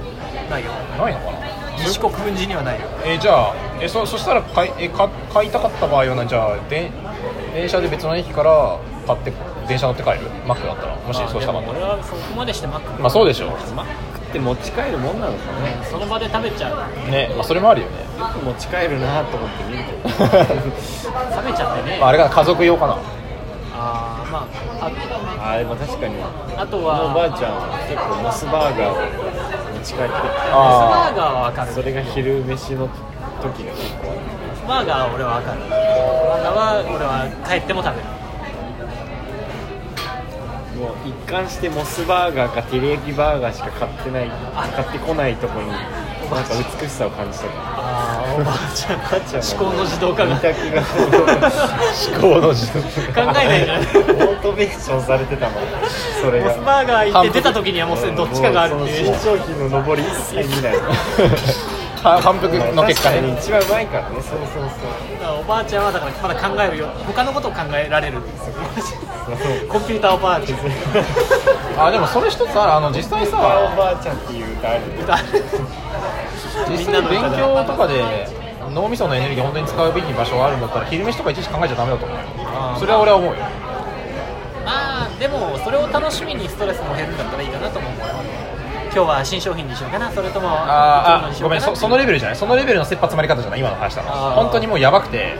ないよ。なないのかな？西国分寺にはないよ。えじゃあえそそしたら買いえか買いたかった場合はなじゃあで電車で別の駅から買って電車乗って帰る？マックだったら？もしそうしたかったら俺はそこまでしてマック。まあそうでしょマックって持ち帰るもんなのかね。その場で食べちゃう。ね、まあ、それもあるよね。よく持ち帰るなと思って見るけど冷めちゃってね。まああれが家族用かな。あーまああでも確かに。ああとこのおばあはちゃんは結構モスバーガーを持ち帰ってモスあバーガーは分かる。それが昼飯の時が結構モスバーガーは俺は分かる。バーガーは俺は帰っても食べる。もう一貫してモスバーガーか照り焼きバーガーしか買ってない。買ってこないとこになんか美しさを感じたからああおばあちゃん。おばあちゃん。思考の自動化が。二択が思考の自動考えないじゃんオートメーションされてたもん。それが。モスバーガー行って出た時にはもうすでにどっちかがあるっていう新商品の上り一切見ない反復の結果確かにね一番うまいからねそうそうだからおばあちゃんはだからまだ考えるよ。他のことを考えられる <laughs> コンピューターおばあちゃん。あでもそれ一つある。あの実際そうおさばあちゃんっていう歌ある歌実際勉強とかで脳みそのエネルギー本当に使うべき場所があるんだったら昼飯とかいちいち考えちゃダメだと思う。それは俺は思うよ。まあでもそれを楽しみにストレスも減るんだったらいいかなと思う今日は新商品にしようかな。それともあーあごめんそそのレベルじゃない。そのレベルの切羽詰まり方じゃない今の話したのあー。本当にもうやばくて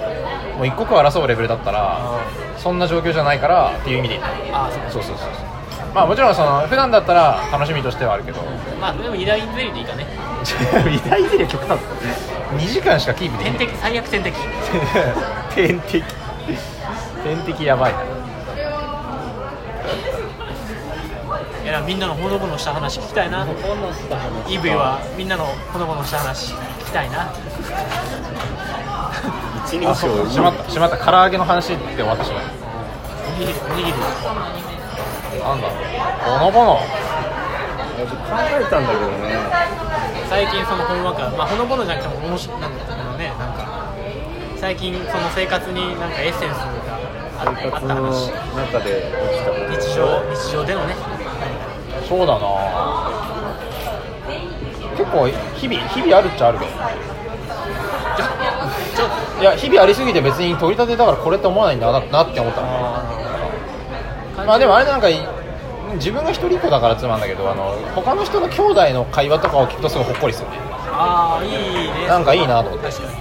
もう一刻を争うレベルだったらそんな状況じゃないからっていう意味で。言ったああそうか。そうそうそうまあもちろんその普段だったら楽しみとしてはあるけど。まあでも依頼ゼリーでいいかね。偉大ゼリー極端2時間しかキープできない。天敵最悪天敵。<laughs> 天敵。天敵やばいなやみんなのほのぼのした話聞きたいな。ほのした話イブイはみんなのほのぼのした話聞きたいな。あ一人称そうしまったしまった唐揚げの話って終わってしまう。おにぎりおにぎり。なんだほのぼの。考えたんだけどね。最近そのほんわかまあほのぼのじゃなくても面白いなんだけどねなんか。最近その生活になんかエッセンスがああ生活のった話中で起きたこと。日常日常でのねそうだな。結構日々日々あるっちゃあるけど。いや日々ありすぎて別に取り立てだからこれって思わないんだななって思った。のまあでもあれなんかい自分が一人っ子だからつまんだけどあの他の人の兄弟の会話とかを聞くとすごいほっこりするね。ああいいね。なんかいいなと思って。確かに。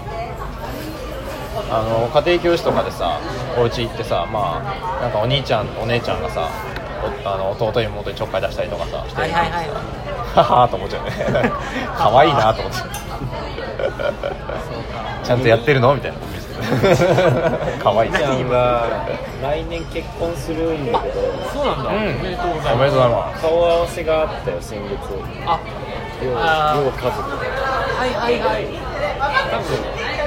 あの家庭教師とかでさお家行ってさまあなんかお兄ちゃんお姉ちゃんがさおあの弟妹にちょっかい出したりとかさしてはいはいはい。はと思っちゃうね。<laughs> 可愛いなと思ってちゃんとやってるの？みたいな。可愛い。ちゃんが来年結婚するんだけど。そうなんだ、うん。おめでとうございまます。顔合わせがあったよ先月。あ両両家族はいはいはい。多分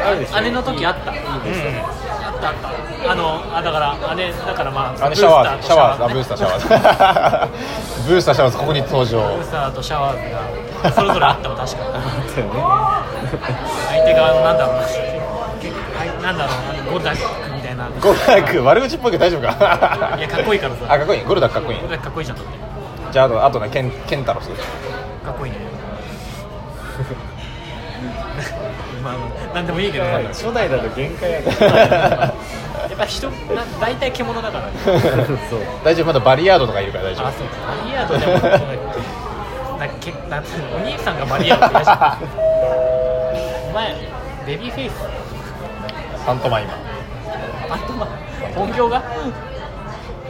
あるでしょ姉の時あった、うんあったあったあのあだから姉だからまああのシャワーズシャワー。ズあブーブーススターシャワー。ズブースターシャワーズここに登場。ブースターとシャワーズ <laughs> がそれぞれあったわ確かに。だよね。相手側のなんだろう。な結はいなんだろう。なゴダックみたいな。ゴルダック悪口っぽいけど大丈夫か？いやかっこいいからさ。あかっこいい。ゴルダックかっこいい。ゴダックかっこいいじゃんだって。じゃああとあとねケンケンタロス。かっこいいねまあなんでもいいけど。初代だと限界や <laughs> からっぱ人な大体獣だからね。<laughs> そう。大丈夫まだバリヤードとかいるから大丈あ夫そうバリヤードでもなけなお兄さんがバリヤードってお前ベビーフェイス。パントマイマあとま本業が？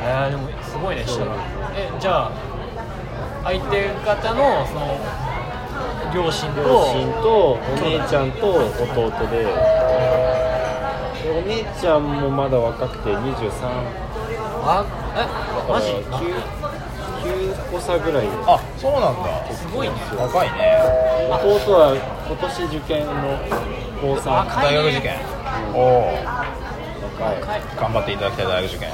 えー、でもすごいねしたらえじゃあ相手方のその両親と両親とお姉ちゃんと弟。で。でお姉ちゃんもまだ若くて23あえマジ？9 9 10個差ぐらい。あそうなんだ。すごいね。若いね。弟は今年受験の高3若いね。大学受験。おお若い。頑張っていただきたい大学受験。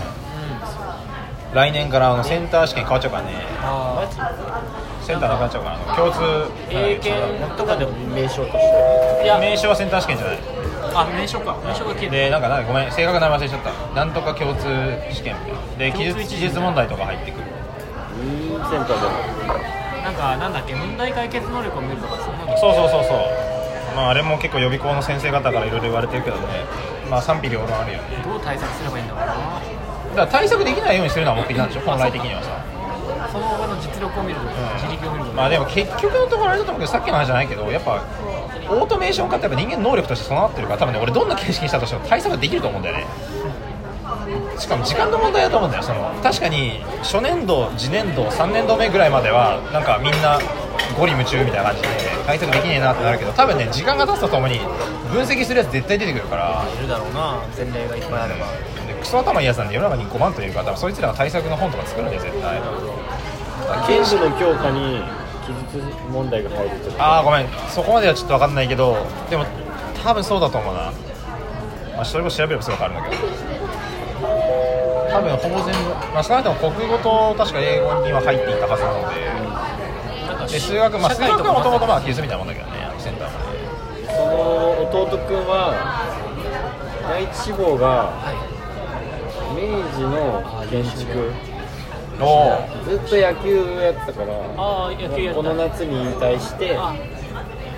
来年からあのセンター試験変わっちゃうからね。あセンターなくなっちゃうからあの共通英検とかでも名称としていや名称はセンター試験じゃない？あ名称か。名称が消えでなんかなんかごめん正確な名前忘れちゃった。なんとか共通試験で記述記述問題とか入ってくる。うーんセンターでも。なんかなんだっけ問題解決能力を見るとかそんなのそうそうそうそう。まああれも結構予備校の先生方からいろいろ言われてるけどね。まあ賛否両論あるよね。どう対策すればいいんだろうな。だから対策できないようにするのは目的なんでしょ？本来的にはさその後の実力を見ると自力を見るとまあでも結局のところあれだと思うけどさっきの話じゃないけどやっぱオートメーション化ってやっぱ人間能力として備わってるから多分ね俺どんな形式にしたとしても対策できると思うんだよね。しかも時間の問題だと思うんだよその確かに初年度次年度3年度目ぐらいまではなんかみんなゴリ夢中みたいな感じで対策できねえなってなるけど多分ね時間が経つとともに分析するやつ絶対出てくるから。いるだろうな前例がいっぱいあれば。でクソ頭いいやつなんで世の中に5万といるから多分そいつらが対策の本とか作るんで絶対刑事の強化に記述問題が入るとああごめん。そこまではちょっと分かんないけどでも多分そうだと思うな、まあ、それこそ調べればすぐ分かるんだけど。多分ほぼ全部、まあ、少なくとも国語と確か英語には入っていたはずなので。で数学、まあ、数学はもともとまあ記述みたいなもんだけどねセンターまでその弟くんは第一志望が明治の建築ずっと野球やってたからああ野球やった。この夏に引退してあ。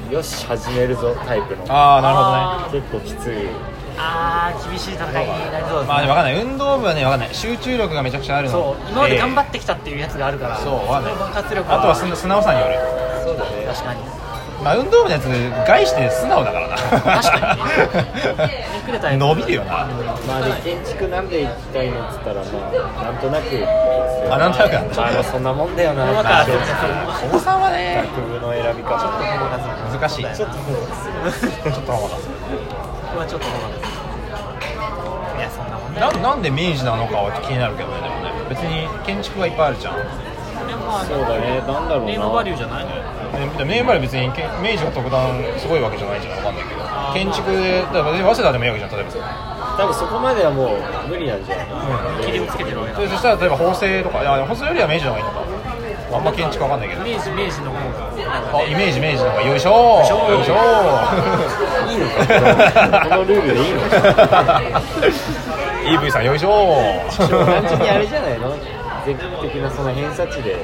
よし始めるぞタイプの。ああなるほどね。結構きつい。あー厳しい戦いになりそうですね。まあ分かんない。運動部はね分かんない。集中力がめちゃくちゃあるの。そう今まで頑張っってきたっていうやつがあるからそうわかんない。その爆発力あとは素素直さによる。そうだね。確かにまあ運動部のやつ概して素直だからな。確かに <laughs> 伸びるよな。まあで建築なんで行きたいのっつったらまあなんとなく。あなんとなくなんだ。まあそんなもんだよな。わかるお子さんはね学部の選び方。難しいちょっと。ちょっと分かんない僕はちょっとどうなんですいやそんなもんねななんで明治なのかは気になるけどねでもね。別に建築がいっぱいあるじゃんまあそうだね。なんだろうな。ネームバリューじゃないで明治まで別にけ明治が特段すごいわけじゃないじゃんわかんないけど。建築でだから早稲田でもいいわけじゃん例えば。さ多分そこまではもう無理なんじゃない？切りをつけてるわけだそしたら例えば法政とかいや法政よりは明治の方がいいのか。あんま建築わかんないけど。明治明治の方が。なんかあイメージ明治の方がよいしょしょよいしょいいのか。このルールでいいのか。<laughs> EV さんよいしょ単純にあれじゃないの？全国的なその偏差値で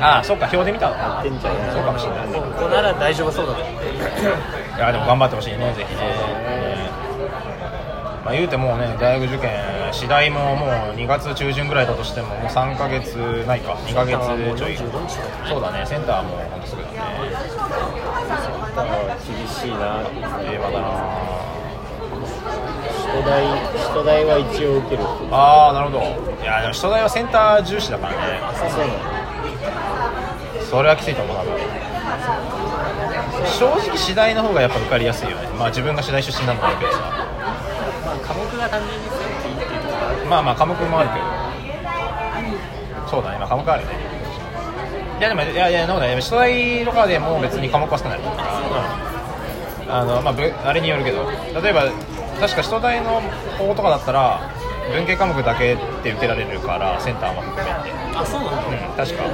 ああそっか表で見たのやってんじゃない？そうかもしれない。ここなら大丈夫そうだといやでも頑張ってほしいねぜひ。ね、まあ、言うてもうね大学受験次第ももう2月中旬ぐらいだとしてももう3ヶ月ないか。2ヶ月ちょい。そうだねセンターはもうほんとすぐだね。だから厳しいな令和だな人代人代は一応受ける。ああなるほど。いやでも初代はセンター重視だからね。そうなのそれはきついと思う多分。正直次第の方がやっぱ受かりやすいよね。まあ自分が次第出身なんだろうけどさ。まあ科目が単純に強くていいっていうところがあるまあまあ科目もあるけど。そうだねまあ科目あるね。いやでもいやいやそうだね初代とかでも別に科目は少ない。あのまあぶあれによるけど。例えば確か初代の方とかだったら文系科目だけって受けられるからセンターも含めて。あそうなんだ。うん確か。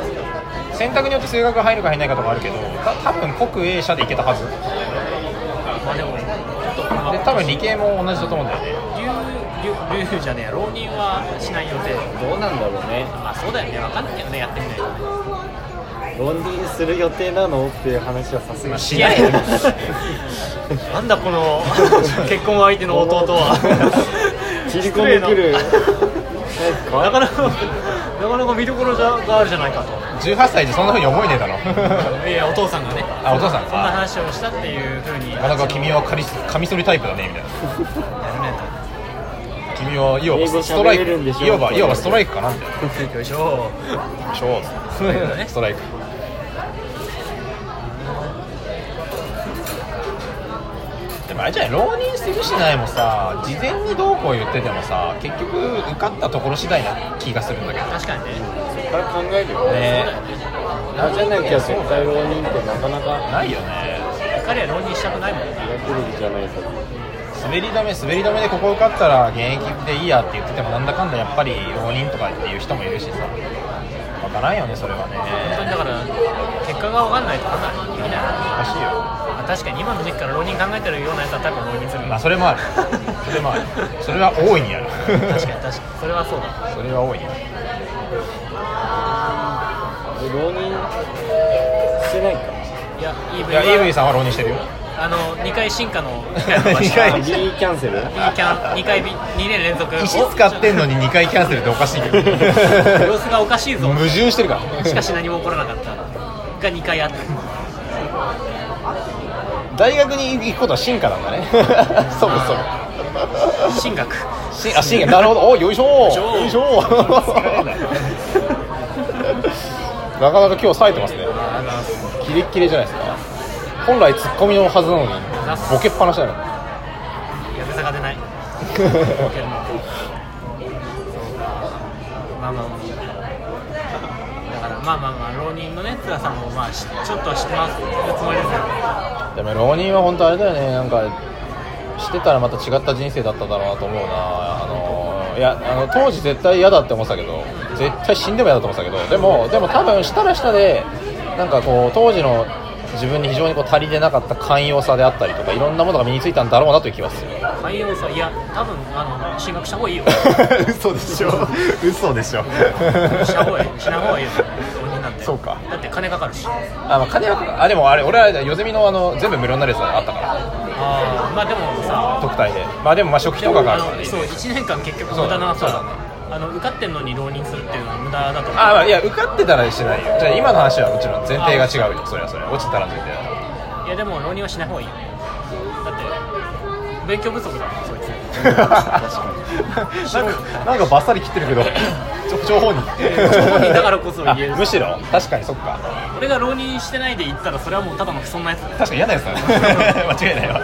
選択によって数学が入るか入らないかとかあるけどた多分国 A 社でいけたはず。まあでもちょっとまあで多分理系も同じだと思うんだよね。留留留じゃねえや浪人はしない予定。どうなんだろうね。まあそうだよね。分かんないよねやってみないと浪人する予定なの？っていう話はさすがに。まあしないいやいやなんだこの <laughs> 結婚相手の弟は。<laughs> 切り込んでくる。なかなかなかなか見どころじゃがあるじゃないかと。18歳でそんな風に思えねえだろ。いやお父さんがね。あお父さん。そんな話をしたっていうふうに。なかなか君はカリスカミソリタイプだねみたいな。やるね君はいわばストライ喋れるんでしょクいわばいわばストライクかなみたいな。よいしょ。しょう。ストライクだね。ストライクもあれじゃない浪人するしないもさ事前にどうこう言っててもさ結局受かったところ次第な気がするんだけど。確かにね。そっから考えるよ。ね。なじゃなきゃ絶対浪人ってなかなかないよね。彼は浪人したくないもんね。学歴じゃないか滑り止め滑り止めでここ受かったら現役でいいやって言っててもなんだかんだやっぱり浪人とかっていう人もいるしさ。わからんよねそれはね。本当にだから結果が分かんないと分かんないできない。難しいよ。まあ確かに今の時期から浪人考えてるようなやつは多分浪人するまあそれもある。それもある。それは大いにある。確かに確かに。それはそうだ。それは大いにあるえ浪人してないか？いや EV いやは EV さんは浪人してるよ。あの2回進化の機会を伸ばした二回 B キャンセル？B キャン2回 B 2年連続。石使ってんのに2回キャンセルっておかしいけど。様子がおかしいぞ。矛盾してるから。しかし何も起こらなかった。が2回あった大学に行くことは進化なんだね。<laughs> そもそも進学。しあ進化なるほど。およいしょ。よいしょ。なかなか今日冴えてますね。キレッキレじゃないですか。本来ツッコミのはずなのにボケっぱなしだよやぶさが出ない。まあまあだからまあまあまあ浪人のね辛さもまあしちょっとは知ってます。つもりですよでも浪人は本当あれだよね。なんかしてたらまた違った人生だっただろうなと思うな。あのいやあの当時絶対嫌だって思ってたけど絶対死んでも嫌だと思ってたけどでもでも多分したらしたでなんかこう当時の自分に非常にこう足りてなかった寛容さであったりとかいろんなものが身についたんだろうなという気はする。寛容さいや多分あの進学した方がいいよ。<laughs> 嘘でしょ。嘘でしょ。した方がいい。しない方がいいよなんて。そうか。だって金かかるし。あ、まあ、金はあでもあれ俺はよゼミのあの全部無料になるやつあったから。ああまあでもさ特待で。まあでもまあ食費とかがあるからのそう1年間結局無駄なさあの受かってんのに浪人するっていうのは無駄だと思う。あ、まあ、いや受かってたらしてないよ。じゃあ今の話はもちろん前提が違うよ。それはそれは。落ちたら前提だいやでも浪人はしない方がいいよ。だって勉強不足だもんそいつなんかなんかバッサリ切ってるけど情報に。情報にだからこそ言える。あむしろ？確かにそっか。俺が浪人してないで行ったらそれはもうただのそんなやつ確かに嫌なやつだね <laughs> 間違いないわ。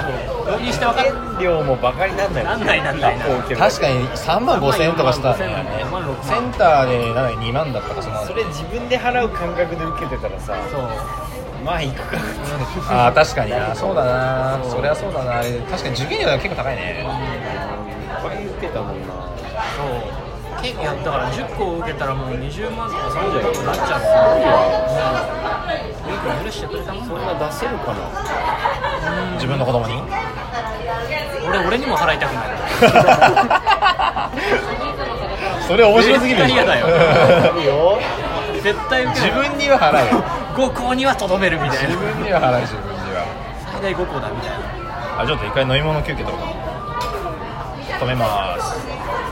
浪人して分かる。量もバカになんないなんないなんない確かに3万5千円とかした。らね4万。6センターでなんだ2万だったかそれ自分で払う感覚で受けてたらさ。そうまあ行くか。<laughs> あー確かに。なそうだな。そりゃそうだな。あれ確かに受験料が結構高いね。いっぱい受けたもんな。そう。結構だから10個受けたらもう20万とか30万とかなっちゃう。よく許してくれたもんそんな出せるかな自分の子供に？俺俺にも払いたくない。<laughs> それ面白すぎる嫌だよ。<laughs> いいよ絶対受け自分には払えよ。5校にはとどめるみたい自な分には払え自分には。最大5校だみたいな。あちょっと一回飲み物休憩とか。止めます